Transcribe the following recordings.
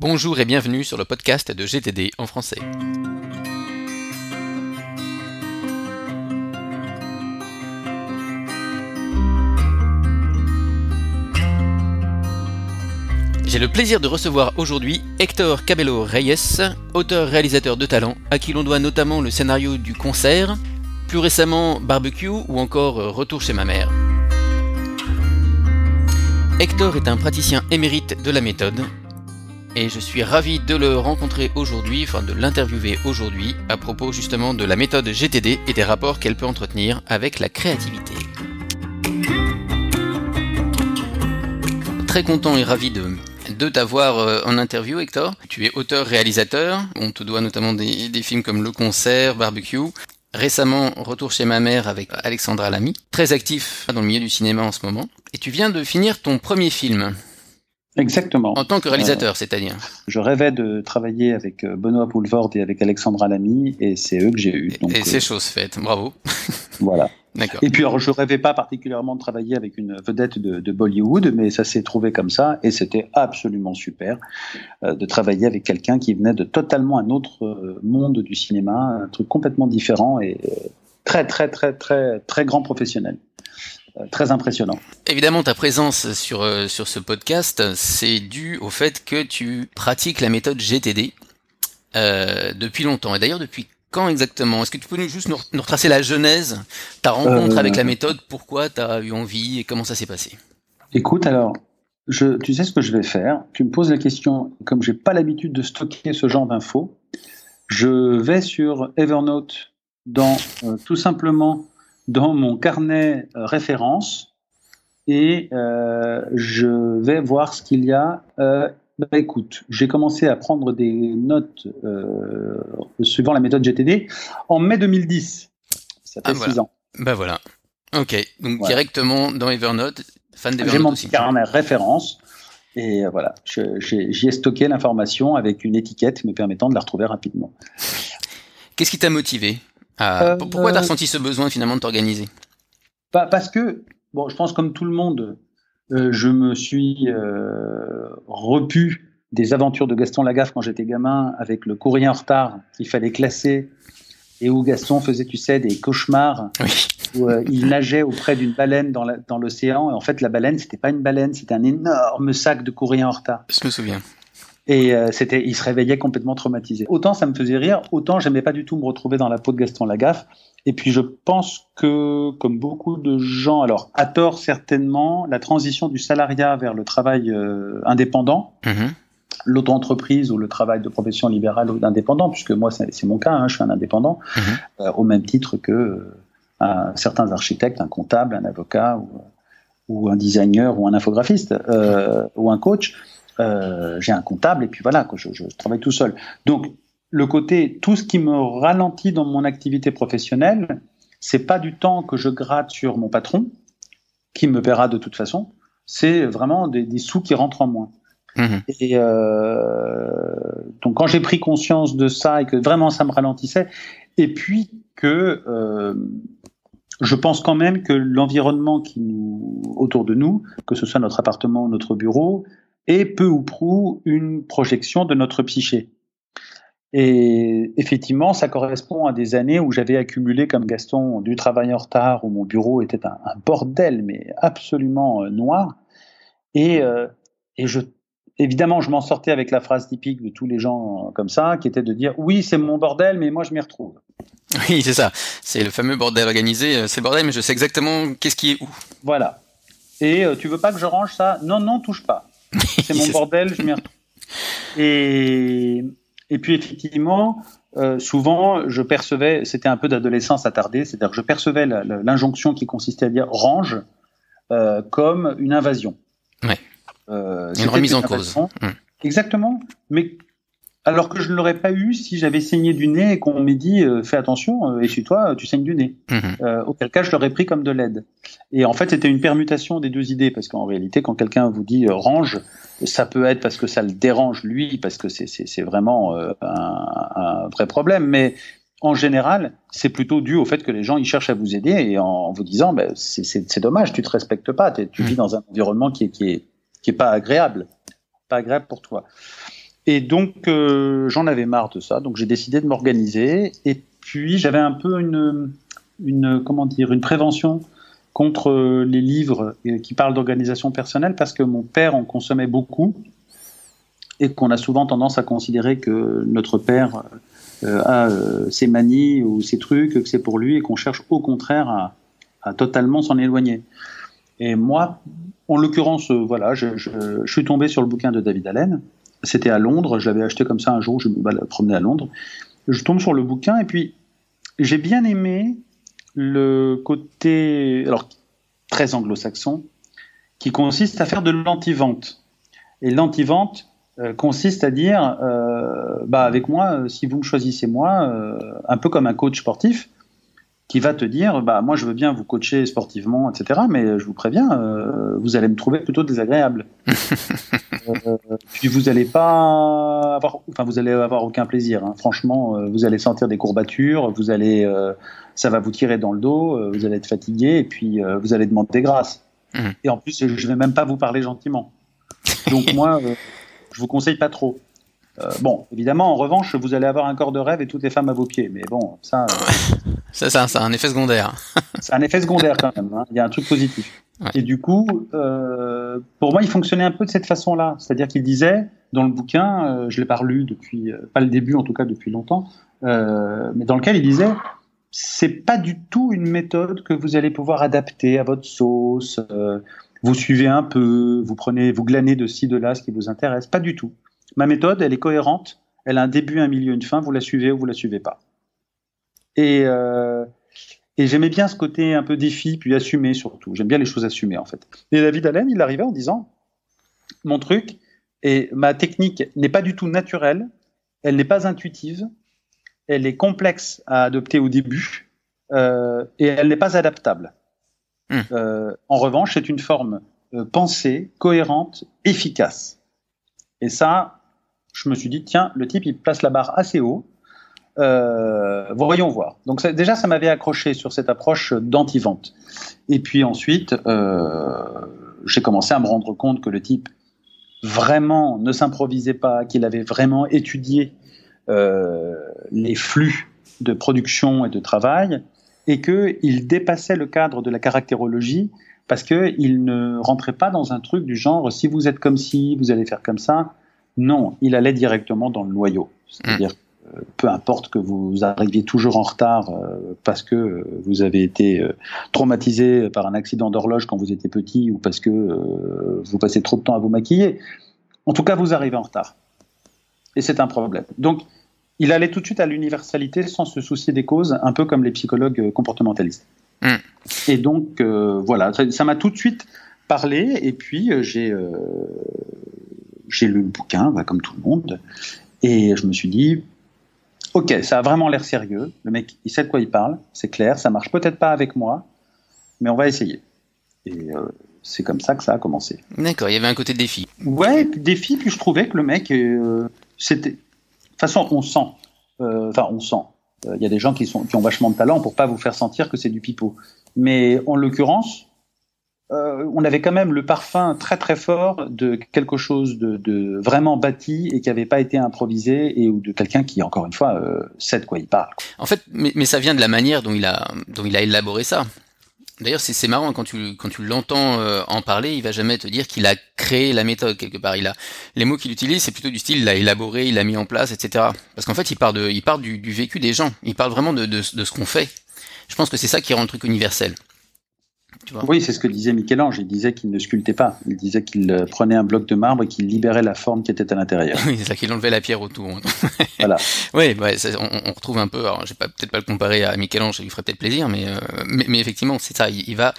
Bonjour et bienvenue sur le podcast de GTD en français. J'ai le plaisir de recevoir aujourd'hui Hector Cabello Reyes, auteur-réalisateur de talent, à qui l'on doit notamment le scénario du concert, plus récemment Barbecue ou encore Retour chez ma mère. Hector est un praticien émérite de la méthode, et je suis ravi de le rencontrer aujourd'hui, enfin de l'interviewer aujourd'hui, à propos justement de la méthode GTD et des rapports qu'elle peut entretenir avec la créativité. Très content et ravi de, t'avoir euh, en interview, Hector. Tu es auteur-réalisateur, on te doit notamment des, des films comme Le Concert, Barbecue, Récemment, retour chez ma mère avec Alexandra Lamy, très actif dans le milieu du cinéma en ce moment. Et tu viens de finir ton premier film. Exactement. En tant que réalisateur, c'est-à-dire Je rêvais de travailler avec euh, Benoît Poulvord et avec Alexandra Lamy, et c'est eux que j'ai eu. Donc, et c'est euh, chose faite, bravo. voilà. D'accord. Et puis, alors, je rêvais pas particulièrement de travailler avec une vedette de, de Bollywood, mais ça s'est trouvé comme ça, et c'était absolument super euh, de travailler avec quelqu'un qui venait de totalement un autre euh, monde du cinéma, un truc complètement différent et euh, très, très, très, très, très grand professionnel. Euh, très impressionnant. Évidemment, ta présence sur, euh, sur ce podcast, c'est dû au fait que tu pratiques la méthode GTD euh, depuis longtemps. Et d'ailleurs, depuis quand exactement? Est-ce que tu peux nous, juste nous, retracer la genèse, ta rencontre avec la méthode, pourquoi tu as eu envie et comment ça s'est passé? Écoute, alors, je, tu sais ce que je vais faire? Tu me poses la question, comme j'ai pas l'habitude de stocker ce genre d'infos, je vais sur Evernote dans tout simplement dans mon carnet euh, référence et euh, je vais voir ce qu'il y a. Euh, bah, écoute, j'ai commencé à prendre des notes suivant la méthode GTD en mai 2010. Ça fait 6 ans. Ben voilà. Ok, donc directement dans Evernote, fan d'Evernote. J'ai mon carnet référence. Et voilà, j'y ai stocké l'information avec une étiquette me permettant de la retrouver rapidement. Qu'est-ce qui t'a motivé? Euh, pourquoi tu as ressenti ce besoin finalement de t'organiser? Bah, Parce que, bon, je pense comme tout le monde, euh, je me suis euh, repu des aventures de Gaston Lagaffe quand j'étais gamin avec le courrier en retard qu'il fallait classer et où Gaston faisait, tu sais, des cauchemars où il nageait auprès d'une baleine dans l'océan et en fait la baleine c'était pas une baleine, c'était un énorme sac de courrier en retard. Je me souviens. Et euh, c'était, il se réveillait complètement traumatisé. Autant ça me faisait rire, autant j'aimais pas du tout me retrouver dans la peau de Gaston Lagaffe. Et puis je pense que, comme beaucoup de gens, alors à tort certainement, la transition du salariat vers le travail euh, indépendant, mm-hmm. l'auto-entreprise ou le travail de profession libérale ou d'indépendant, puisque moi c'est mon cas, hein, je suis un indépendant, mm-hmm. euh, au même titre que certains architectes, un comptable, un avocat ou, ou un designer ou un infographiste ou un coach. Euh, j'ai un comptable et puis voilà, je, je, travaille tout seul. Donc le côté, tout ce qui me ralentit dans mon activité professionnelle, c'est pas du temps que je gratte sur mon patron, qui me paiera de toute façon, c'est vraiment des, des, sous qui rentrent en moins. Mmh. Et euh, donc quand j'ai pris conscience de ça et que vraiment ça me ralentissait, et puis que euh, je pense quand même que l'environnement qui nous autour de nous, que ce soit notre appartement ou notre bureau, et peu ou prou une projection de notre psyché. Et effectivement, ça correspond à des années où j'avais accumulé comme Gaston du travail en retard, où mon bureau était un, bordel, mais absolument euh, noir. Et, euh, et je, évidemment, je m'en sortais avec la phrase typique de tous les gens euh, comme ça, qui était de dire oui, c'est mon bordel, mais moi je m'y retrouve. Oui, c'est ça. C'est le fameux bordel organisé. C'est bordel, mais je sais exactement qu'est-ce qui est où. Voilà. Et tu veux pas que je range ça? Non, non, touche pas. C'est mon bordel, je m'y retrouve. Et, et puis effectivement, euh, souvent, je percevais, c'était un peu d'adolescence attardée, c'est-à-dire que je percevais l'injonction qui consistait à dire range euh, comme une invasion. Ouais. Euh, une remise en cause. Hum. Exactement. Mais alors que je ne l'aurais pas eu si j'avais saigné du nez et qu'on m'ait dit euh, fais attention, euh, et chez toi tu saignes du nez. Mhm. Euh, auquel cas je l'aurais pris comme de l'aide. Et en fait c'était une permutation des deux idées parce qu'en réalité quand quelqu'un vous dit range, ça peut être parce que ça le dérange lui, parce que c'est vraiment un, un, vrai problème, mais en général, c'est plutôt dû au fait que les gens ils cherchent à vous aider et en, vous disant ben, c'est dommage, tu te respectes pas, tu vis mhm. dans un environnement qui est, qui est, qui est pas agréable, pas agréable pour toi. Et donc, euh, j'en avais marre de ça. Donc, j'ai décidé de m'organiser. Et puis, j'avais un peu une, comment dire, une prévention contre les livres qui parlent d'organisation personnelle parce que mon père en consommait beaucoup et qu'on a souvent tendance à considérer que notre père euh, a euh, ses manies ou ses trucs, que c'est pour lui et qu'on cherche au contraire à, totalement s'en éloigner. Et moi, en l'occurrence, euh, voilà, je, je, suis tombé sur le bouquin de David Allen. C'était à Londres, j'avais acheté comme ça un jour, je me promenais à Londres. Je tombe sur le bouquin et puis j'ai bien aimé le côté, alors très anglo-saxon, qui consiste à faire de l'anti-vente. Et l'anti-vente euh, consiste à dire, euh, bah avec moi, si vous me choisissez moi, euh, un peu comme un coach sportif, qui va te dire bah moi je veux bien vous coacher sportivement etc mais je vous préviens euh, vous allez me trouver plutôt désagréable euh, puis vous allez pas avoir enfin vous allez avoir aucun plaisir hein. franchement euh, vous allez sentir des courbatures vous allez euh, ça va vous tirer dans le dos euh, vous allez être fatigué et puis euh, vous allez demander grâce mmh. et en plus je vais même pas vous parler gentiment donc moi je vous conseille pas trop euh, bon, évidemment, en revanche, vous allez avoir un corps de rêve et toutes les femmes à vos pieds. Mais bon, ça. Euh... ça, ça, ça a un effet secondaire. c'est un effet secondaire quand même. Hein. Il y a un truc positif. Ouais. Et du coup, euh, pour moi, il fonctionnait un peu de cette façon-là. C'est-à-dire qu'il disait, dans le bouquin, euh, je l'ai pas relu depuis, pas le début en tout cas, depuis longtemps, mais dans lequel il disait, c'est pas du tout une méthode que vous allez pouvoir adapter à votre sauce. vous suivez un peu, vous prenez, vous glanez de ci, de là ce qui vous intéresse. Pas du tout. Ma méthode, elle est cohérente, elle a un début, un milieu, une fin, vous la suivez ou vous la suivez pas. Et, euh, et j'aimais bien ce côté un peu défi, puis assumé surtout. J'aime bien les choses assumées en fait. Et David Allen, il arrivait en disant, mon truc, et ma technique n'est pas du tout naturelle, elle n'est pas intuitive, elle est complexe à adopter au début, euh, et elle n'est pas adaptable. Mmh. Euh, en revanche, c'est une forme euh, pensée, cohérente, efficace. Et ça, je me suis dit, tiens, le type, il place la barre assez haut. Euh, voyons voir. Donc déjà, ça m'avait accroché sur cette approche d'anti-vente. Et puis ensuite, euh, j'ai commencé à me rendre compte que le type vraiment ne s'improvisait pas, qu'il avait vraiment étudié euh, les flux de production et de travail, et qu'il dépassait le cadre de la caractérologie parce qu'il ne rentrait pas dans un truc du genre si vous êtes comme ci, vous allez faire comme ça. Non, il allait directement dans le noyau. C'est-à-dire, mmh. euh, peu importe que vous arriviez toujours en retard euh, parce que euh, vous avez été traumatisé par un accident d'horloge quand vous étiez petit ou parce que vous passez trop de temps à vous maquiller. En tout cas, vous arrivez en retard. Et c'est un problème. Donc, il allait tout de suite à l'universalité sans se soucier des causes, un peu comme les psychologues comportementalistes. Mmh. Et donc, euh, voilà, ça m'a tout de suite parlé. Et puis, j'ai j'ai lu le bouquin, bah, comme tout le monde, et je me suis dit, ok, ça a vraiment l'air sérieux. Le mec, il sait de quoi il parle, c'est clair, ça marche peut-être pas avec moi, mais on va essayer. Et euh, c'est comme ça que ça a commencé. D'accord, il y avait un côté défi. Ouais, défi, puis je trouvais que le mec, euh, c'était. De toute façon, on sent. Euh, enfin, on sent. Il y a des gens qui, sont, qui ont vachement de talent pour pas vous faire sentir que c'est du pipeau. Mais en l'occurrence, euh, on avait quand même le parfum très très fort de quelque chose de, de vraiment bâti et qui n'avait pas été improvisé et ou de quelqu'un qui encore une fois euh, sait de quoi il parle. En fait, mais, mais, ça vient de la manière dont il a dont il a élaboré ça. D'ailleurs, c'est marrant quand tu quand tu l'entends euh, en parler, il va jamais te dire qu'il a créé la méthode quelque part. Il a les mots qu'il utilise, c'est plutôt du style, il l'a élaboré, il l'a mis en place, etc. Parce qu'en fait, il part de il part du, du vécu des gens. Il parle vraiment de, de, de ce qu'on fait. Je pense que c'est ça qui rend le truc universel. Oui, c'est ce que disait Michel-Ange. Il disait qu'il ne sculptait pas. Il disait qu'il prenait un bloc de marbre et qu'il libérait la forme qui était à l'intérieur. Oui, c'est ça, qu'il enlevait la pierre autour. voilà. Oui, ouais, on, on, retrouve un peu. Alors, je vais peut-être pas le comparer à Michel-Ange, ça lui ferait peut-être plaisir, mais, euh, mais, mais, effectivement, c'est ça. Il, il, va,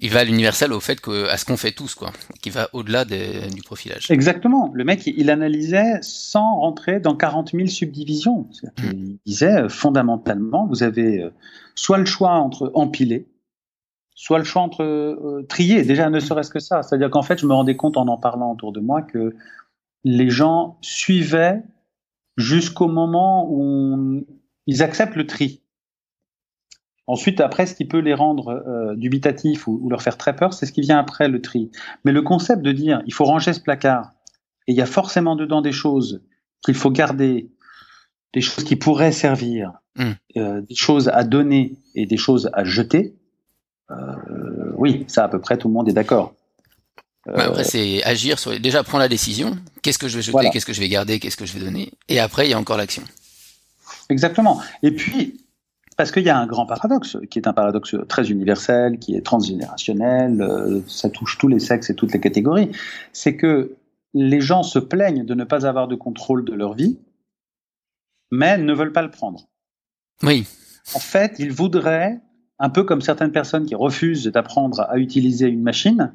il va à l'universel au fait que, à ce qu'on fait tous, quoi, qui va au-delà de, du profilage. Exactement. Le mec, il analysait sans rentrer dans 40 000 subdivisions. Mmh. Il disait euh, fondamentalement, vous avez euh, soit le choix entre empiler soit le choix entre euh, trier, déjà ne serait-ce que ça. C'est-à-dire qu'en fait, je me rendais compte en en parlant autour de moi que les gens suivaient jusqu'au moment où on, ils acceptent le tri. Ensuite, après, ce qui peut les rendre euh, dubitatifs ou, ou, leur faire très peur, c'est ce qui vient après le tri. Mais le concept de dire il faut ranger ce placard et il y a forcément dedans des choses qu'il faut garder des choses qui pourraient servir, Hmm. euh, des choses à donner et des choses à jeter, oui, ça à peu près tout le monde est d'accord. Ouais, après, c'est agir sur. Déjà, prends la décision. Qu'est-ce que je vais jeter Voilà. Qu'est-ce que je vais garder Qu'est-ce que je vais donner? Et après, il y a encore l'action. Exactement. Et puis, parce qu'il y a un grand paradoxe, qui est un paradoxe très universel, qui est transgénérationnel, euh, ça touche tous les sexes et toutes les catégories, c'est que les gens se plaignent de ne pas avoir de contrôle de leur vie, mais ne veulent pas le prendre. Oui. En fait, ils voudraient, un peu comme certaines personnes qui refusent d'apprendre à utiliser une machine,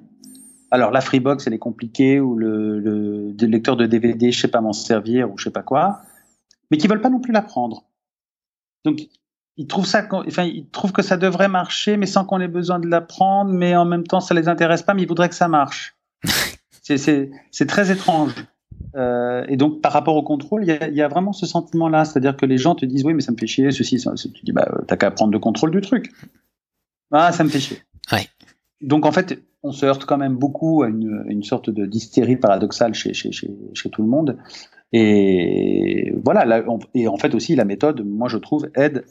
alors la Freebox elle est compliquée, ou le, le, le lecteur de DVD, je sais pas m'en servir, ou je sais pas quoi, mais qui veulent pas non plus l'apprendre. Donc, ils trouvent ça, enfin, ils trouvent que ça devrait marcher, mais sans qu'on ait besoin de l'apprendre, mais en même temps, ça les intéresse pas, mais ils voudraient que ça marche. c'est très étrange. Euh, et donc, par rapport au contrôle, il y a, il y a vraiment ce sentiment-là, c'est-à-dire que les gens te disent, oui, mais ça me fait chier, ceci, ça, tu dis, bah, t'as qu'à prendre le contrôle du truc. Ah, ça me fait chier. Ouais. Donc, en fait, on se heurte quand même beaucoup à une, une sorte de d'hystérie paradoxale chez, chez, chez, chez tout le monde. Et voilà, là, on- et en fait aussi la méthode, moi je trouve, aide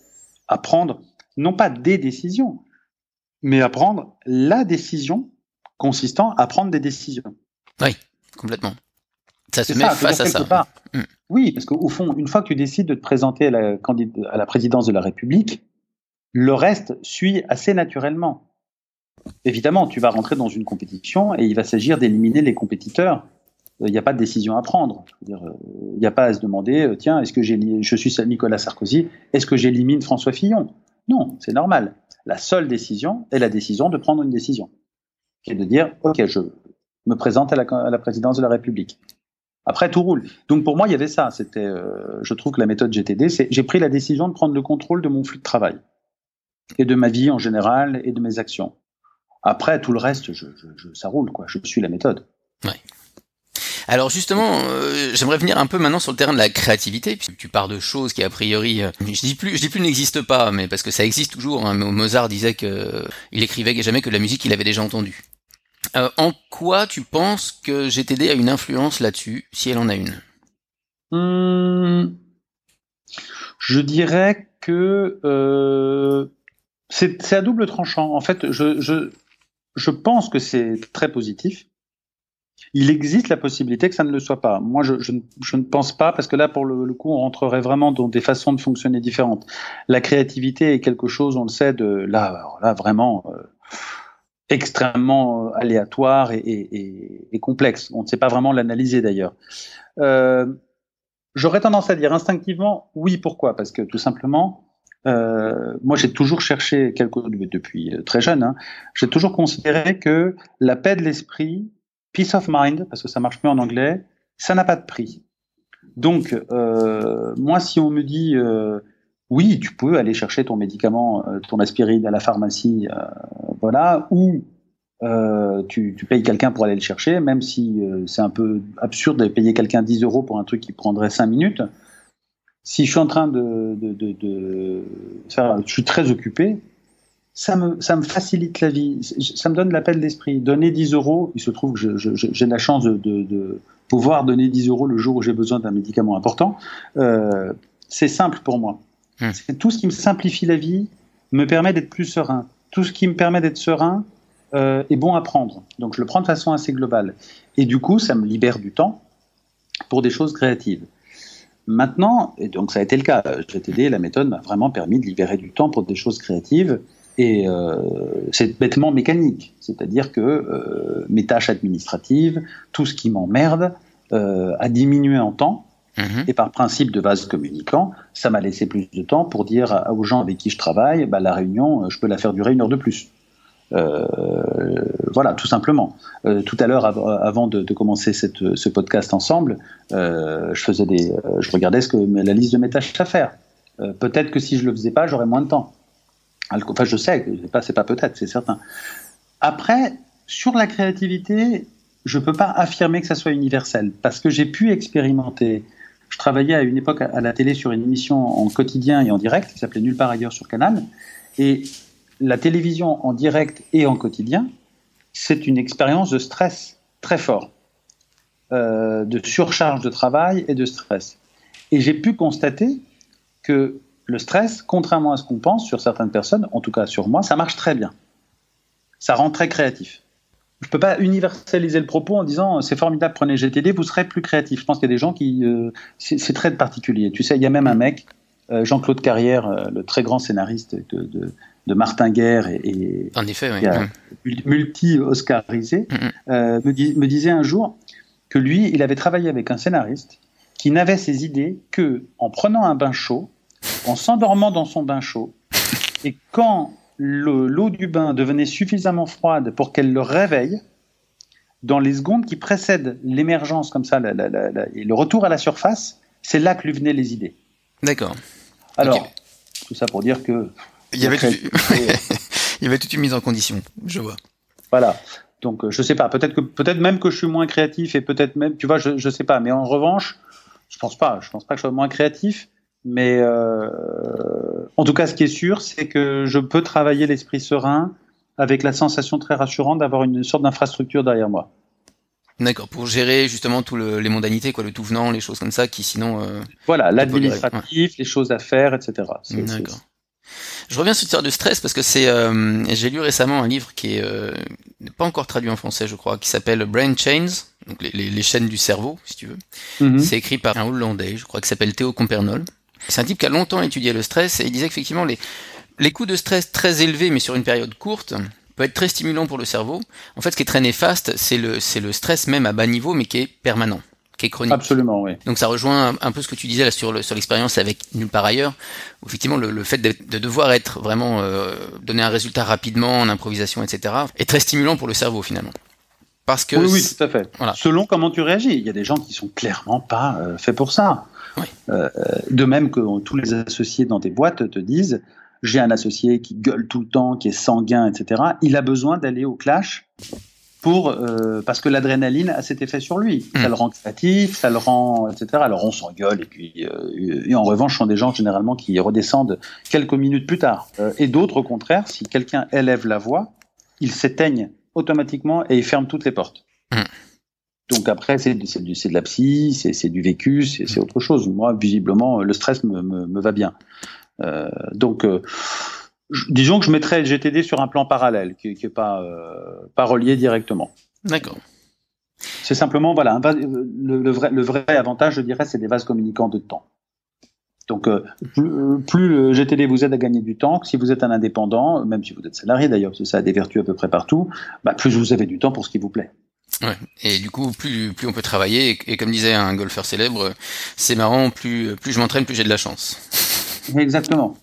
à prendre non pas des décisions, mais à prendre la décision consistant à prendre des décisions. Complètement. Ça se met ça, face à ça. part. Mm. Oui, parce qu'au fond, une fois que tu décides de te présenter à la, candid- à la présidence de la République, le reste suit assez naturellement. Évidemment, tu vas rentrer dans une compétition et il va s'agir d'éliminer les compétiteurs. Euh, Il n'y a pas de décision à prendre. Euh, Il n'y a pas à se demander, euh, tiens, est-ce que je suis Nicolas Sarkozy, est-ce que j'élimine François Fillon? Non, c'est normal. La seule décision est la décision de prendre une décision, qui est de dire, ok, je me présente à la, à la présidence de la République. Après, tout roule. Donc pour moi, il y avait ça. C'était, euh, je trouve que la méthode GTD, c'est j'ai pris la décision de prendre le contrôle de mon flux de travail et de ma vie en général et de mes actions. Après, tout le reste, je, ça roule quoi. Je suis la méthode. Alors justement, euh, j'aimerais venir un peu maintenant sur le terrain de la créativité, puisque tu pars de choses qui a priori, euh, je dis plus, je dis plus n'existent pas, mais parce que ça existe toujours. Hein, Mozart disait que euh, il écrivait jamais que de la musique qu'il avait déjà entendue. Euh, en quoi tu penses que GTD a une influence là-dessus, si elle en a une? Hum, je dirais que euh, c'est à double tranchant. En fait, je, je, je pense que c'est très positif. Il existe la possibilité que ça ne le soit pas. Moi, je, je ne pense pas, parce que là, pour le, le coup, on rentrerait vraiment dans des façons de fonctionner différentes. La créativité est quelque chose, on le sait, de là, alors là vraiment euh, extrêmement euh, aléatoire et, complexe. On ne sait pas vraiment l'analyser d'ailleurs. Euh, J'aurais tendance à dire instinctivement oui. Pourquoi? Parce que tout simplement, euh, moi j'ai toujours cherché quelque depuis euh, très jeune. Hein, j'ai toujours considéré que la paix de l'esprit, peace of mind, parce que ça marche mieux en anglais, ça n'a pas de prix. Donc euh, moi, si on me dit euh, oui, tu peux aller chercher ton médicament, euh, ton aspirine à la pharmacie, euh, voilà, ou euh, tu, payes quelqu'un pour aller le chercher, même si c'est un peu absurde de payer quelqu'un 10 euros pour un truc qui prendrait 5 minutes. Si je suis en train de, faire, je suis très occupé, ça me, ça me facilite la vie, ça me donne la paix de l'esprit. Donner 10 euros, il se trouve que j'ai la chance de, pouvoir donner 10 euros le jour où j'ai besoin d'un médicament important. C'est simple pour moi. C'est tout ce qui me simplifie la vie me permet d'être plus serein. Tout ce qui me permet d'être serein, euh, est bon à prendre. Donc je le prends de façon assez globale. Et du coup, ça me libère du temps pour des choses créatives. Maintenant, et donc ça a été le cas, GTD, la méthode m'a vraiment permis de libérer du temps pour des choses créatives. Et euh, c'est bêtement mécanique, c'est-à-dire que euh, mes tâches administratives, tout ce qui m'emmerde, a diminué en temps. Mmh. Et par principe de vase communicant, ça m'a laissé plus de temps pour dire aux gens avec qui je travaille, bah, la réunion, je peux la faire durer une heure de plus. Euh, voilà, tout simplement. Euh, tout à l'heure, av avant de, commencer ce podcast ensemble, euh, je regardais la liste de mes tâches à faire. Euh, peut-être que si je le faisais pas, j'aurais moins de temps. Enfin, je sais, c'est pas, pas peut-être, c'est certain. Après, sur la créativité, je peux pas affirmer que ça soit universel parce que j'ai pu expérimenter. Je travaillais à une époque à la télé sur une émission en quotidien et en direct qui s'appelait Nulle part ailleurs sur Canal et la télévision en direct et en quotidien, c'est une expérience de stress très fort, euh, de surcharge de travail et de stress. Et j'ai pu constater que le stress, contrairement à ce qu'on pense sur certaines personnes, en tout cas sur moi, ça marche très bien. Ça rend très créatif. Je ne peux pas universaliser le propos en disant c'est formidable, prenez GTD, vous serez plus créatif. Je pense qu'il y a des gens qui. Euh, c'est très particulier. Tu sais, il y a même un mec, euh, Jean-Claude Carrière, euh, le très grand scénariste de, de, de Martin Guerre et, et en effet, oui. multi-oscarisé, me, me disait un jour que lui, il avait travaillé avec un scénariste qui n'avait ses idées que en prenant un bain chaud, en s'endormant dans son bain chaud, et quand l'eau du bain devenait suffisamment froide pour qu'elle le réveille, dans les secondes qui précèdent l'émergence comme ça, et le retour à la surface, c'est là que lui venaient les idées. D'accord. Alors, tout ça pour dire que... Il y, avait Il y avait toute une mise en condition, je vois. Voilà. Donc, euh, je sais pas. Peut-être que, peut-être même que je suis moins créatif et peut-être même, tu vois, je, je sais pas. Mais en revanche, je pense pas. Je pense pas que je sois moins créatif. Mais euh, en tout cas, ce qui est sûr, c'est que je peux travailler l'esprit serein avec la sensation très rassurante d'avoir une sorte d'infrastructure derrière moi. D'accord, pour gérer justement tout le, les mondanités, quoi, le tout venant, les choses comme ça, qui sinon. Euh, voilà, l'administratif, les choses à faire, etc. D'accord. Je reviens sur tir de stress parce que c'est, euh, j'ai lu récemment un livre qui est euh, pas encore traduit en français, je crois, qui s'appelle Brain Chains, donc les, les, chaînes du cerveau, si tu veux. Mm-hmm. C'est écrit par un Hollandais, je crois, qui s'appelle Théo Compernol. C'est un type qui a longtemps étudié le stress et il disait qu'effectivement les, les coups de stress très élevés mais sur une période courte peut être très stimulant pour le cerveau. En fait, ce qui est très néfaste, c'est le, c'est le stress même à bas niveau mais qui est permanent, qui est chronique. Absolument, oui. Donc ça rejoint un, peu ce que tu disais là sur, le, sur l'expérience avec Nulle part ailleurs, où effectivement le, le fait de, de, devoir être vraiment euh, donner un résultat rapidement en improvisation, etc., est très stimulant pour le cerveau finalement. Parce que oui, oui, tout à fait. Voilà. Selon comment tu réagis, il y a des gens qui sont clairement pas euh, faits pour ça. Euh, de même que tous les associés dans des boîtes te disent j'ai un associé qui gueule tout le temps, qui est sanguin, etc. Il a besoin d'aller au clash pour euh, parce que l'adrénaline a cet effet sur lui. Ça hmm. le rend créatif, ça le rend, etc. Alors on s'engueule et puis euh, et en revanche, ce sont des gens généralement qui redescendent quelques minutes plus tard. et d'autres, au contraire, si quelqu'un élève la voix, ils s'éteignent automatiquement et ils ferment toutes les portes. Donc après, c'est de la psy, c'est du vécu, c'est autre chose. Moi, visiblement, le stress me, me, me va bien. Euh, donc, euh, disons que je mettrais le GTD sur un plan parallèle, qui n'est pas, euh, pas relié directement. D'accord. C'est simplement, voilà, un, le, le, vrai, le vrai avantage, je dirais, c'est des vases communicants de temps. Donc, plus, plus, le GTD vous aide à gagner du temps, si vous êtes un indépendant, même si vous êtes salarié d'ailleurs, parce que ça a des vertus à peu près partout, bah, plus vous avez du temps pour ce qui vous plaît. Ouais. Et du coup, plus, plus on peut travailler, et, comme disait un golfeur célèbre, c'est marrant, plus, plus je m'entraîne, plus j'ai de la chance. Exactement.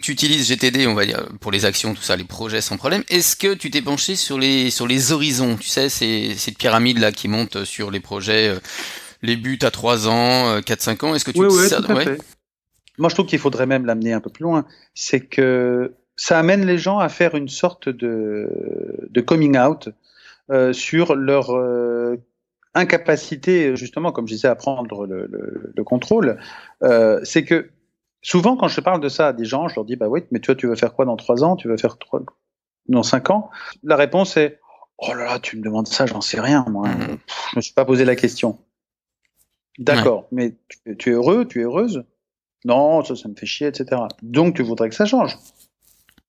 Tu utilises GTD, on va dire, pour les actions, tout ça, les projets sans problème. Est-ce que tu t'es penché sur les, sur les horizons? Tu sais, c'est cette pyramide là qui monte sur les projets, euh, les buts à 3 ans, 4-5 euh, ans. Est-ce que tu oui, oui, tout à fait. Moi, je trouve qu'il faudrait même l'amener un peu plus loin. C'est que ça amène les gens à faire une sorte de, de coming out sur leur euh, incapacité, justement, comme je disais, à prendre le, le, le contrôle, euh, c'est que souvent, quand je parle de ça à des gens, je leur dis, bah oui, mais toi, tu vas faire quoi dans trois ans? Tu vas faire dans cinq ans? La réponse est, oh là là, tu me demandes ça, j'en sais rien, moi. Mm-hmm. je me suis pas posé la question. D'accord, mais tu, tu, es heureux, tu es heureuse? Non, ça, ça me fait chier, etc. Donc, tu voudrais que ça change?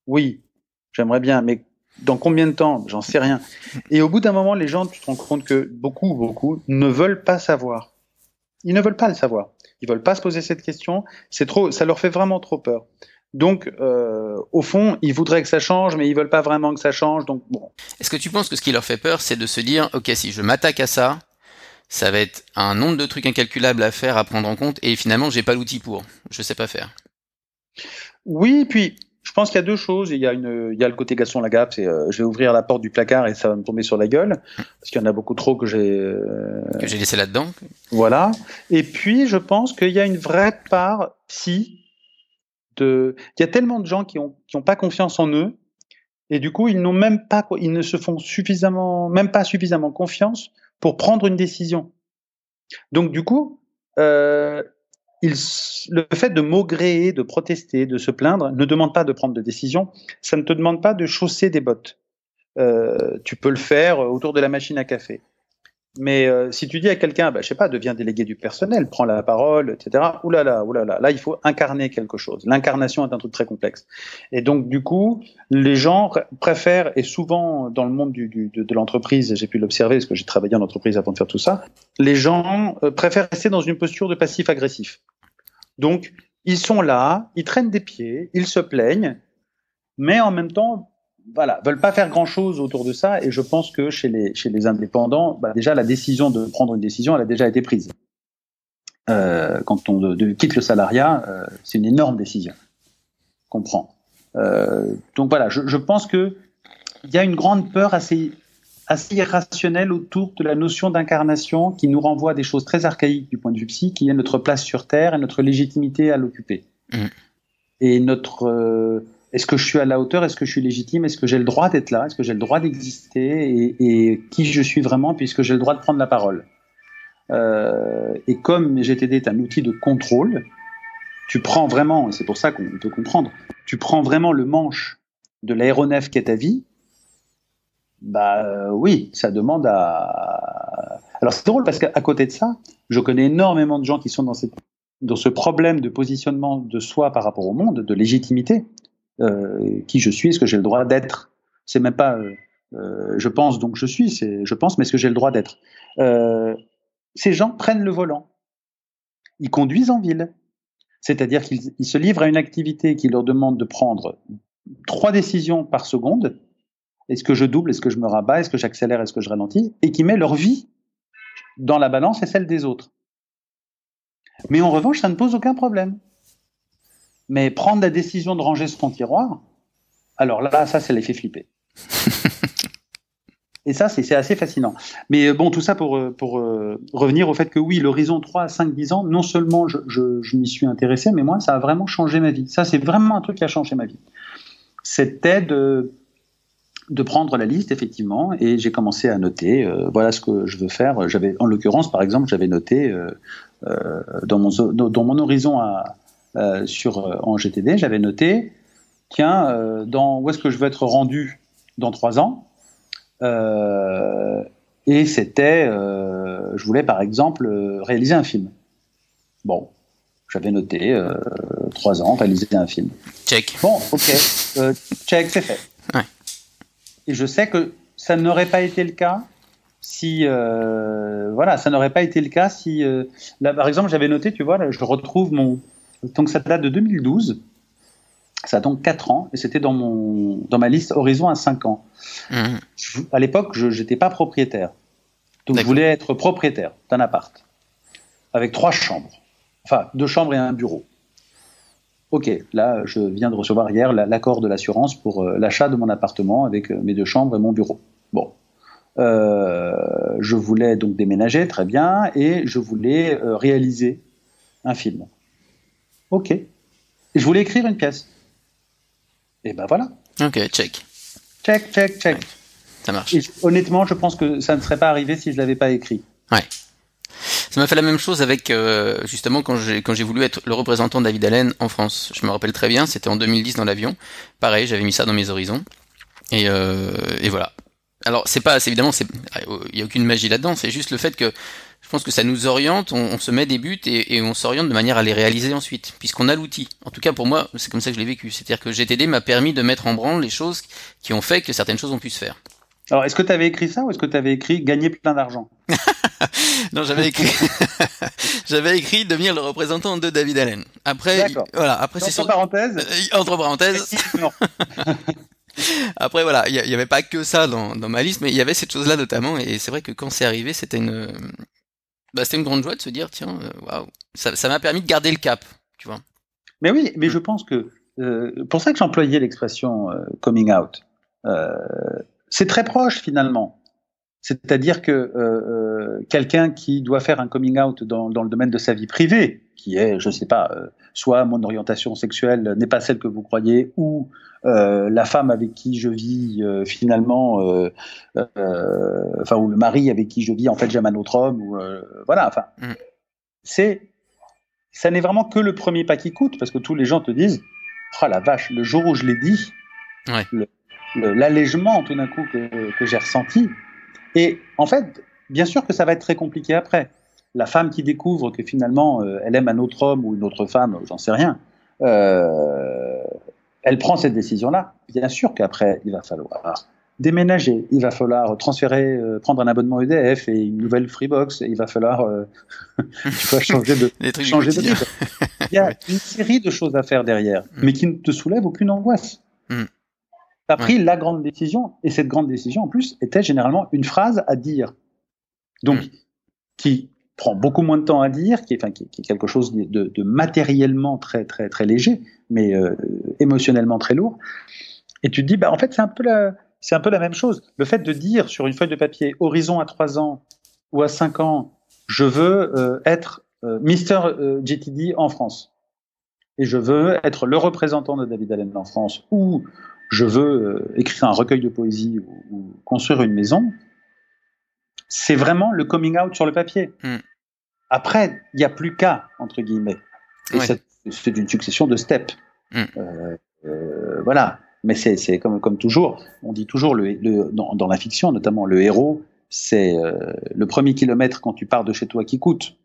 Oui, j'aimerais bien, mais dans combien de temps? J'en sais rien. Et au bout d'un moment, les gens, tu te rends compte que beaucoup, beaucoup ne veulent pas savoir. Ils ne veulent pas le savoir. Ils veulent pas se poser cette question. C'est trop, ça leur fait vraiment trop peur. Donc, euh, au fond, ils voudraient que ça change, mais ils veulent pas vraiment que ça change. Donc, bon. Est-ce que tu penses que ce qui leur fait peur, c'est de se dire, ok, si je m'attaque à ça, ça va être un nombre de trucs incalculables à faire, à prendre en compte, et finalement, j'ai pas l'outil pour. Je sais pas faire. Oui, puis je pense qu'il y a deux choses. Il y a, une, il y a le côté Gaston Lagaffe, c'est euh, je vais ouvrir la porte du placard et ça va me tomber sur la gueule, parce qu'il y en a beaucoup trop que j'ai euh, que j'ai laissé là-dedans. Voilà. Et puis je pense qu'il y a une vraie part si de, il y a tellement de gens qui ont qui ont pas confiance en eux et du coup ils n'ont même pas, ils ne se font suffisamment, même pas suffisamment confiance pour prendre une décision. Donc du coup, euh, le fait de maugréer, de protester, de se plaindre, ne demande pas de prendre de décision. Ça ne te demande pas de chausser des bottes. Euh, tu peux le faire autour de la machine à café. Mais euh, si tu dis à quelqu'un, bah, je sais pas, deviens délégué du personnel, prends la parole, etc. Oulala, oulala, là il faut incarner quelque chose. L'incarnation est un truc très complexe. Et donc du coup, les gens préfèrent, et souvent dans le monde de l'entreprise, j'ai pu l'observer parce que j'ai travaillé en entreprise avant de faire tout ça, les gens euh, préfèrent rester dans une posture de passif-agressif. Donc ils sont là, ils traînent des pieds, ils se plaignent, mais en même temps, voilà, veulent pas faire grand chose autour de ça. Et je pense que chez les, chez les indépendants, bah déjà la décision de prendre une décision, elle a déjà été prise. Euh, quand on de, de, quitte le salariat, euh, c'est une énorme décision qu'on prend. Euh, donc voilà, je, je pense que il y a une grande peur assez, assez irrationnelle autour de la notion d'incarnation qui nous renvoie à des choses très archaïques du point de vue psy, qui est notre place sur Terre et notre légitimité à l'occuper. Mmh. Et notre est-ce que je suis à la hauteur Est-ce que je suis légitime Est-ce que j'ai le droit d'être là Est-ce que j'ai le droit d'exister et, qui je suis vraiment puisque j'ai le droit de prendre la parole euh, Et comme GTD est un outil de contrôle, tu prends vraiment, et c'est pour ça qu'on peut comprendre, tu prends vraiment le manche de l'aéronef qu'est ta vie, bah euh, oui, ça demande à... Alors c'est drôle parce qu'à côté de ça, je connais énormément de gens qui sont dans ce problème de positionnement de soi par rapport au monde, de légitimité. Euh, qui je suis, est-ce que j'ai le droit d'être? C'est même pas euh, euh, je pense donc je suis, c'est je pense, mais est-ce que j'ai le droit d'être? Ces gens prennent le volant, ils conduisent en ville, c'est-à-dire qu'ils se livrent à une activité qui leur demande de prendre trois décisions par seconde. Est-ce que je double? Est-ce que je me rabats? Est-ce que j'accélère? Est-ce que je ralentis? Et qui met leur vie dans la balance et celle des autres. Mais en revanche, ça ne pose aucun problème. Mais prendre la décision de ranger son tiroir, alors là, ça, ça les fait flipper. Et ça, c'est assez fascinant. Mais euh, bon, tout ça pour, euh, pour euh, revenir au fait que oui, l'horizon 3, 5, 10 ans, non seulement je, je, je m'y suis intéressé, mais moi, ça a vraiment changé ma vie. Ça, c'est vraiment un truc qui a changé ma vie. C'était de, de prendre la liste, effectivement, et j'ai commencé à noter, euh, voilà ce que je veux faire. J'avais, en l'occurrence, par exemple, j'avais noté euh, dans, mon, dans mon horizon à, euh, sur, euh, en GTD, j'avais noté, tiens, euh, dans, où est-ce que je veux être rendu dans trois ans Et c'était, je voulais par exemple réaliser un film. Bon, j'avais noté trois ans, réaliser un film. Check. Bon, ok, check, c'est fait. Ouais. Et je sais que ça n'aurait pas été le cas si euh, voilà, ça n'aurait pas été le cas si euh, là par exemple j'avais noté, tu vois, là, je retrouve mon donc ça date de 2012. Ça a donc 4 ans et c'était dans, mon, dans ma liste Horizon à 5 ans. Mmh. Je, à l'époque, je n'étais pas propriétaire. Donc je voulais être propriétaire d'un appart avec trois chambres. Enfin, deux chambres et un bureau. Ok, là, je viens de recevoir hier l'accord de l'assurance pour euh, l'achat de mon appartement avec euh, mes deux chambres et mon bureau. Bon. Euh, je voulais donc déménager, très bien, et je voulais réaliser un film. Ok. Je voulais écrire une pièce. Et ben voilà. Ok, check. Check, check, check. Ouais, ça marche. Et honnêtement, je pense que ça ne serait pas arrivé si je l'avais pas écrit. Ouais. Ça m'a fait la même chose avec euh, justement quand j'ai quand j'ai voulu être le représentant de David Allen en France. Je me rappelle très bien, c'était en 2010 dans l'avion. Pareil, j'avais mis ça dans mes horizons. Et, euh, et voilà. Alors c'est pas, évidemment, c'est, il y a aucune magie là-dedans. C'est juste le fait que pense que ça nous oriente, on, on se met des buts et, et on s'oriente de manière à les réaliser ensuite, puisqu'on a l'outil. En tout cas pour moi, c'est comme ça que je l'ai vécu. C'est-à-dire que GTD m'a permis de mettre en branle les choses qui ont fait que certaines choses ont pu se faire. Alors, est-ce que tu avais écrit ça ou est-ce que tu avais écrit gagner plein d'argent Non, j'avais écrit, j'avais écrit devenir le représentant de David Allen. Après, il, voilà, après c'est entre parenthèses. Euh, entre parenthèses. Après voilà, il y, avait pas que ça dans, dans ma liste, mais il y avait cette chose-là notamment, et c'est vrai que quand c'est arrivé, c'était une, bah, c'était une grande joie de se dire tiens, waouh, ça, ça m'a permis de garder le cap, tu vois. Mais oui, mais je pense que euh, pour ça que j'employais l'expression euh, coming out. Euh, c'est très proche finalement. C'est-à-dire que euh, euh, quelqu'un qui doit faire un coming out dans, dans, le domaine de sa vie privée, qui est, je sais pas, euh, soit mon orientation sexuelle n'est pas celle que vous croyez, ou euh, la femme avec qui je vis euh, finalement, enfin, ou le mari avec qui je vis, en fait, j'aime un autre homme, ou voilà, enfin, mm. c'est, ça n'est vraiment que le premier pas qui coûte, parce que tous les gens te disent, oh la vache, le jour où je l'ai dit, ouais. l'allègement tout d'un coup que, que j'ai ressenti, et en fait, bien sûr que ça va être très compliqué après. La femme qui découvre que finalement euh, elle aime un autre homme ou une autre femme, j'en sais rien, euh, elle prend cette décision-là. Bien sûr qu'après, il va falloir déménager, il va falloir transférer, euh, prendre un abonnement EDF et une nouvelle Freebox, il va falloir changer de, changer de Il y a une série de choses à faire derrière, mm. mais qui ne te soulèvent aucune angoisse. Mm. Tu as pris la grande décision, et cette grande décision, en plus, était généralement une phrase à dire. Donc, mm. qui prend beaucoup moins de temps à dire, qui est, enfin, qui, est quelque chose de, de, matériellement très, très, très léger, mais euh, émotionnellement très lourd. Et tu te dis, bah, en fait, c'est un peu la, c'est un peu la même chose. Le fait de dire sur une feuille de papier, horizon à 3 ans ou à 5 ans, je veux euh, être euh, Mister GTD en France. Et je veux être le représentant de David Allen en France, ou je veux écrire un recueil de poésie ou, construire une maison, c'est vraiment le coming out sur le papier. Hmm. Après, il n'y a plus qu'à, entre guillemets. Et c'est une succession de steps. Hmm. Euh, euh, voilà. Mais c'est comme, comme toujours, on dit toujours le, dans, la fiction, notamment le héros, c'est euh, le premier kilomètre quand tu pars de chez toi qui coûte.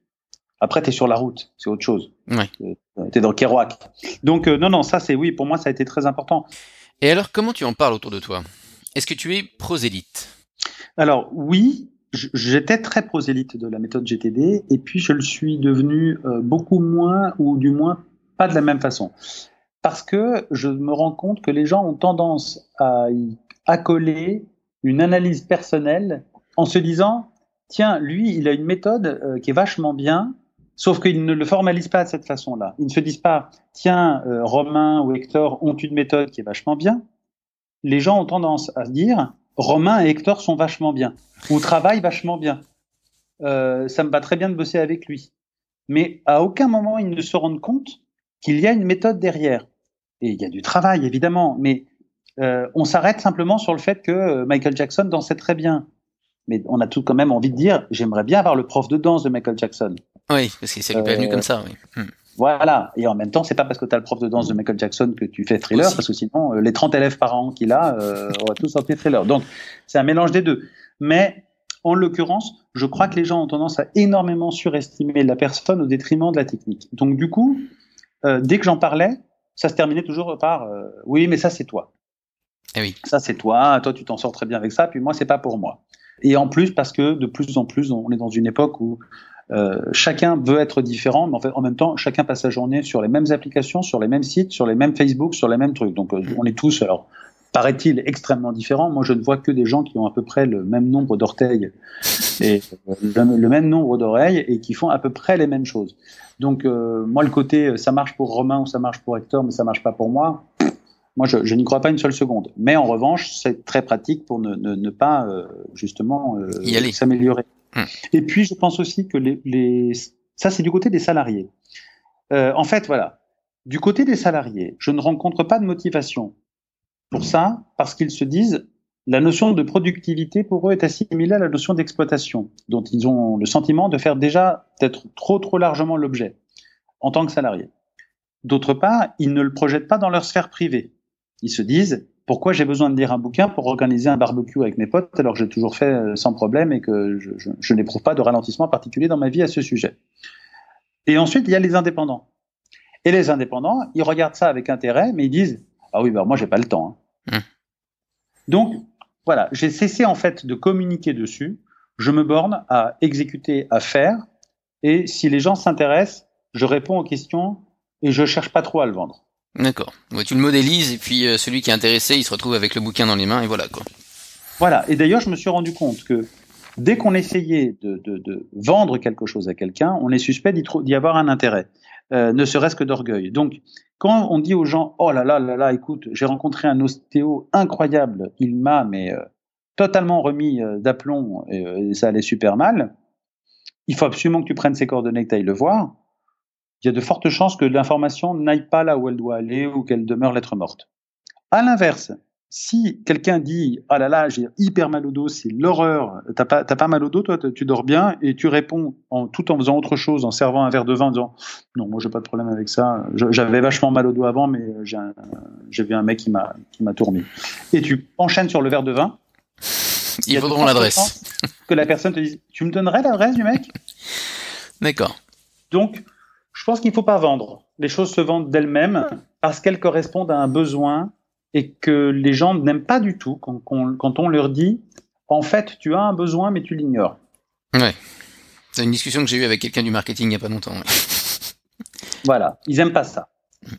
Après, tu es sur la route, c'est autre chose. Tu es dans Kerouac. Donc, non, non, ça, c'est oui, pour moi, ça a été très important. Et alors, comment tu en parles autour de toi? Est-ce que tu es prosélyte? Alors, oui, j'étais très prosélyte de la méthode GTD et puis je le suis devenu euh, beaucoup moins ou du moins pas de la même façon. Parce que je me rends compte que les gens ont tendance à y accoler une analyse personnelle en se disant tiens, lui, il a une méthode euh, qui est vachement bien, sauf qu'ils ne le formalisent pas de cette façon-là. Ils ne se disent pas tiens, euh, Romain ou Hector ont une méthode qui est vachement bien. Les gens ont tendance à se dire Romain et Hector sont vachement bien, ou travaillent vachement bien. Euh, ça me va très bien de bosser avec lui. Mais à aucun moment ils ne se rendent compte qu'il y a une méthode derrière. Et il y a du travail, évidemment, mais euh, on s'arrête simplement sur le fait que Michael Jackson dansait très bien. Mais on a tout quand même envie de dire, j'aimerais bien avoir le prof de danse de Michael Jackson. Oui, parce qu'il s'est lui venu comme ça. Oui. Hmm. Voilà. Et en même temps, c'est pas parce que tu as le prof de danse de Michael Jackson que tu fais thriller, parce que sinon, euh, les 30 élèves par an qu'il a, euh, on va tous sortir thriller. Donc, c'est un mélange des deux. Mais, en l'occurrence, je crois que les gens ont tendance à énormément surestimer la personne au détriment de la technique. Donc, du coup, euh, dès que j'en parlais, ça se terminait toujours par euh, oui, mais ça, c'est toi. Eh oui. Ça, c'est toi. Toi, tu t'en sors très bien avec ça. Puis moi, c'est pas pour moi. Et en plus, parce que de plus en plus, on est dans une époque où euh, chacun veut être différent, mais en fait, en même temps, chacun passe sa journée sur les mêmes applications, sur les mêmes sites, sur les mêmes Facebook, sur les mêmes trucs. Donc, euh, on est tous, alors, paraît-il, extrêmement différents. Moi, je ne vois que des gens qui ont à peu près le même nombre d'orteils et euh, le, même nombre d'oreilles et qui font à peu près les mêmes choses. Donc, moi, le côté ça marche pour Romain ou ça marche pour Hector, mais ça marche pas pour moi. Moi, je, je n'y crois pas une seule seconde. Mais en revanche, c'est très pratique pour ne, ne, ne pas justement s'améliorer. Hmm. Et puis, je pense aussi que les, les... ça, c'est du côté des salariés. Euh, en fait, voilà, du côté des salariés, je ne rencontre pas de motivation pour ça parce qu'ils se disent la notion de productivité pour eux est assimilée à la notion d'exploitation, dont ils ont le sentiment de faire déjà peut-être trop trop largement l'objet en tant que salariés. D'autre part, ils ne le projettent pas dans leur sphère privée. Ils se disent pourquoi j'ai besoin de lire un bouquin pour organiser un barbecue avec mes potes alors que j'ai toujours fait euh, sans problème et que je, je, n'éprouve pas de ralentissement particulier dans ma vie à ce sujet. Et ensuite, il y a les indépendants. Et les indépendants, ils regardent ça avec intérêt, mais ils disent Ah oui, bah, moi, j'ai pas le temps. Hein. Hum. Donc, voilà, j'ai cessé en fait de communiquer dessus. Je me borne à exécuter, à faire. Et si les gens s'intéressent, je réponds aux questions et je cherche pas trop à le vendre. D'accord. tu le modélises et puis euh, celui qui est intéressé, il se retrouve avec le bouquin dans les mains et voilà quoi. Voilà. Et d'ailleurs, je me suis rendu compte que dès qu'on essayait de, vendre quelque chose à quelqu'un, on est suspect d'y avoir un intérêt, euh, ne serait-ce que d'orgueil. Donc, quand on dit aux gens, oh là là là là, écoute, j'ai rencontré un ostéo incroyable, il m'a mais euh, totalement remis d'aplomb et, et, ça allait super mal. Il faut absolument que tu prennes ses coordonnées, que tu ailles le voir il y a de fortes chances que l'information n'aille pas là où elle doit aller ou qu'elle demeure lettre morte. À l'inverse, si quelqu'un dit ah là là j'ai hyper mal au dos c'est l'horreur t'as pas pas mal au dos toi tu dors bien et tu réponds en tout en faisant autre chose en servant un verre de vin en disant non moi j'ai pas de problème avec ça j'avais vachement mal au dos avant mais j'ai vu un mec qui m'a qui m'a tourné et tu enchaînes sur le verre de vin Ils faudront l'adresse. Que la personne te dise, tu me donnerais l'adresse du mec? D'accord. Donc, pense qu'il ne faut pas vendre. Les choses se vendent d'elles-mêmes parce qu'elles correspondent à un besoin et que les gens n'aiment pas du tout quand, quand, on leur dit, en fait, tu as un besoin, mais tu l'ignores. Ouais. C'est une discussion que j'ai eue avec quelqu'un du marketing il n'y a pas longtemps. voilà, ils n'aiment pas ça.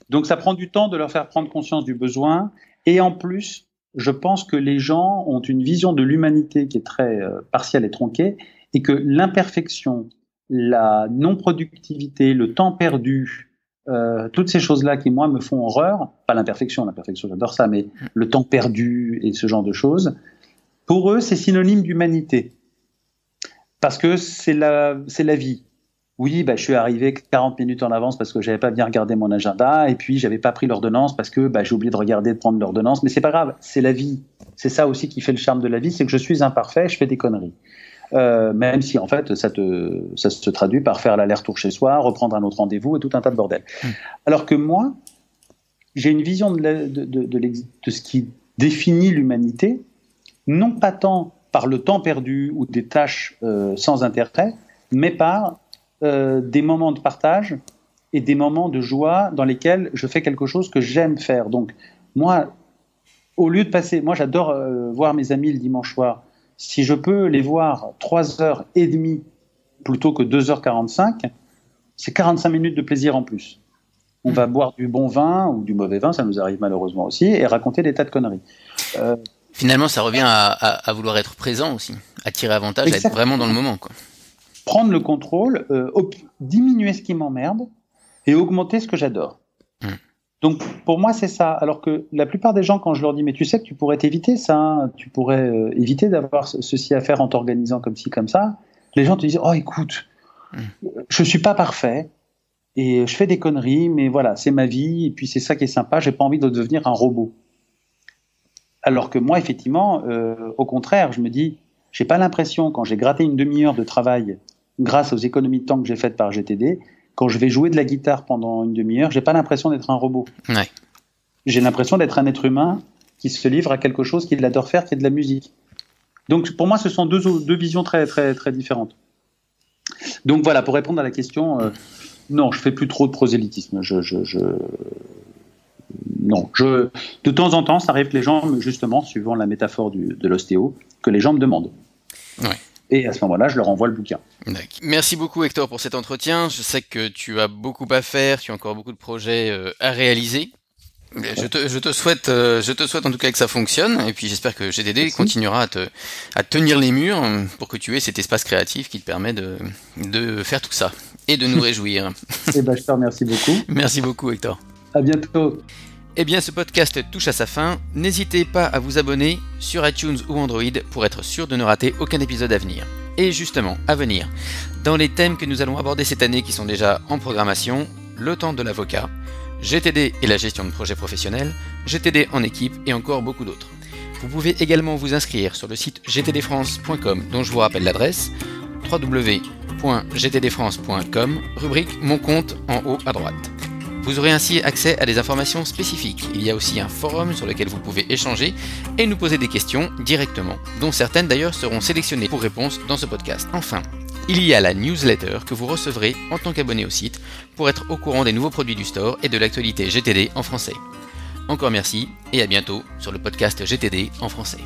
Donc ça prend du temps de leur faire prendre conscience du besoin. Et en plus, je pense que les gens ont une vision de l'humanité qui est très euh, partielle et tronquée et que l'imperfection, la non-productivité, le temps perdu, euh, toutes ces choses-là qui, moi, me font horreur, pas l'imperfection, l'imperfection, j'adore ça, mais le temps perdu et ce genre de choses, pour eux, c'est synonyme d'humanité. Parce que c'est la, c'est la vie. Oui, bah, je suis arrivé 40 minutes en avance parce que j'avais pas bien regardé mon agenda, et puis j'avais pas pris l'ordonnance parce que bah, j'ai oublié de regarder, de prendre l'ordonnance, mais c'est pas grave, c'est la vie. C'est ça aussi qui fait le charme de la vie, c'est que je suis imparfait, je fais des conneries. Euh, même si en fait ça, te, ça se traduit par faire l'aller-retour chez soi, reprendre un autre rendez-vous et tout un tas de bordel. Mmh. Alors que moi, j'ai une vision de, de, de, de, ce qui définit l'humanité, non pas tant par le temps perdu ou des tâches euh, sans intérêt, mais par euh, des moments de partage et des moments de joie dans lesquels je fais quelque chose que j'aime faire. Donc moi, au lieu de passer, moi j'adore euh, voir mes amis le dimanche soir si je peux les voir 3h30 plutôt que 2h45, c'est 45 minutes de plaisir en plus. On va boire du bon vin ou du mauvais vin, ça nous arrive malheureusement aussi, et raconter des tas de conneries. Euh, Finalement, ça revient à, vouloir être présent aussi, à tirer avantage, à être vraiment dans le moment. Quoi. Prendre le contrôle, euh, diminuer ce qui m'emmerde et augmenter ce que j'adore. Donc pour moi c'est ça. Alors que la plupart des gens quand je leur dis mais tu sais que tu pourrais t'éviter ça, hein, tu pourrais euh, éviter d'avoir ceci à faire en t'organisant comme ci comme ça, les gens te disent oh écoute, je hmm. je suis pas parfait et je fais des conneries mais voilà c'est ma vie et puis c'est ça qui est sympa. J'ai pas envie de devenir un robot. Alors que moi effectivement euh, au contraire je me dis j'ai pas l'impression quand j'ai gratté une demi-heure de travail grâce aux économies de temps que j'ai faites par GTD quand je vais jouer de la guitare pendant une demi-heure, j'ai pas l'impression d'être un robot. J'ai l'impression d'être un être humain qui se livre à quelque chose qu'il adore faire, qui est de la musique. Donc pour moi, ce sont deux, deux visions très, très, très différentes. Donc voilà, pour répondre à la question, euh, non, je fais plus trop de prosélytisme. Je, je, non, je, de temps en temps, ça arrive que les gens, justement, suivant la métaphore du, de l'ostéo, que les gens me demandent. Ouais. Et à ce moment-là, je leur envoie le bouquin. Merci beaucoup Hector pour cet entretien. Je sais que tu as beaucoup à faire, tu as encore beaucoup de projets euh, à réaliser. Je te, je te, souhaite, euh, je te souhaite en tout cas que ça fonctionne, et puis j'espère que GTD continuera à, te, à tenir les murs pour que tu aies cet espace créatif qui te permet de, de faire tout ça et de nous réjouir. Eh ben, je te remercie beaucoup. Merci beaucoup Hector. À bientôt. Eh bien, ce podcast touche à sa fin. N'hésitez pas à vous abonner sur iTunes ou Android pour être sûr de ne rater aucun épisode à venir. Et justement, à venir, dans les thèmes que nous allons aborder cette année qui sont déjà en programmation, le temps de l'avocat, GTD et la gestion de projets professionnels, GTD en équipe et encore beaucoup d'autres. Vous pouvez également vous inscrire sur le site gtdfrance.com dont je vous rappelle l'adresse www.gtdfrance.com, rubrique Mon compte en haut à droite. Vous aurez ainsi accès à des informations spécifiques. Il y a aussi un forum sur lequel vous pouvez échanger et nous poser des questions directement, dont certaines d'ailleurs seront sélectionnées pour réponse dans ce podcast. Enfin, il y a la newsletter que vous recevrez en tant qu'abonné au site pour être au courant des nouveaux produits du store et de l'actualité GTD en français. Encore merci et à bientôt sur le podcast GTD en français.